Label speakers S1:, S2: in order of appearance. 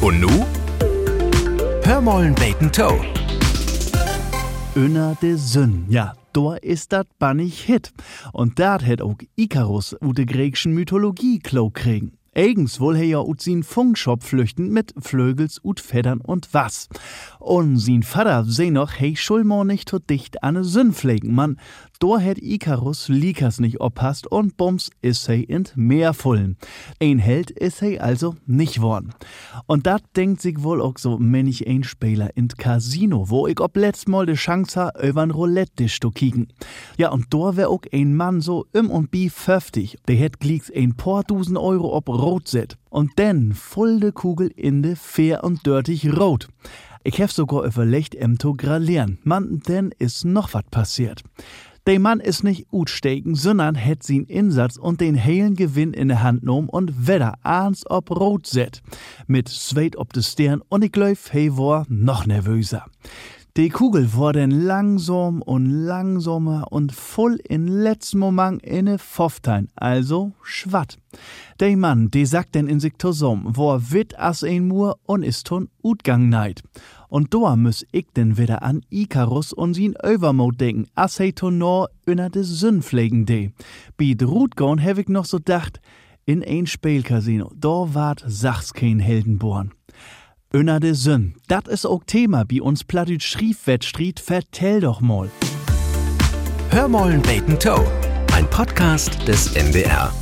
S1: Und nu? Hör mollen beten Toe.
S2: Önner de Sünn, ja, da ist dat bannig Hit. Und dat hätt auch Ikarus ut de griechischen Mythologie klau kriegen. Eigens wohl ja ut sin Funkshop flüchten mit Flögels ut Federn und was. Und sin Vater seh noch, hey Schulmor nicht so dicht an ne Sünn pflegen, man. Do hätt Ikarus Likas nicht oppasst und bums is he in Meer fullen. Ein Held is he also nicht worn. Und dat denkt sich wohl auch so männlich ein Spieler in Casino, wo ich ob letzt mal de Chance ha, übern Roulette-Tisch zu kicken. Ja, und do wär auch ein Mann so im und bi 50. Der hätt glieks ein paar Dusen Euro ob Rot set. Und denn voll de Kugel in de fair und dörtig rot. Ich hef sogar überlegt, em to gralieren. Mann, denn is noch wat passiert. Der Mann ist nicht utsteken, sondern hätt sin Insatz und den heilen Gewinn in der Hand genommen und wedder ahns ob rot set. Mit Zweit ob de Stern und ich glaub, hey war noch nervöser. Die Kugel wurde langsam und langsamer und voll in letzten Moment inne Pfofftein, also schwatt. Der Mann, der sagt denn in sich zusammen, wo wit as ein Mur und ist ton Utgang neid. Und da muss ich denn wieder an Ikarus und sin Overmode denken, as he ton nur inner de Sündpflegen de. Bi Drutgorn hab ich noch so dacht, in ein Spielcasino, da wart sachs kein Heldenborn. Önner de Sünn, dat is auch Thema bi uns Plattdeutsch Schriefwettstried, vertell doch mal.
S1: Hör mollen beten Toe. Ein Podcast des MDR.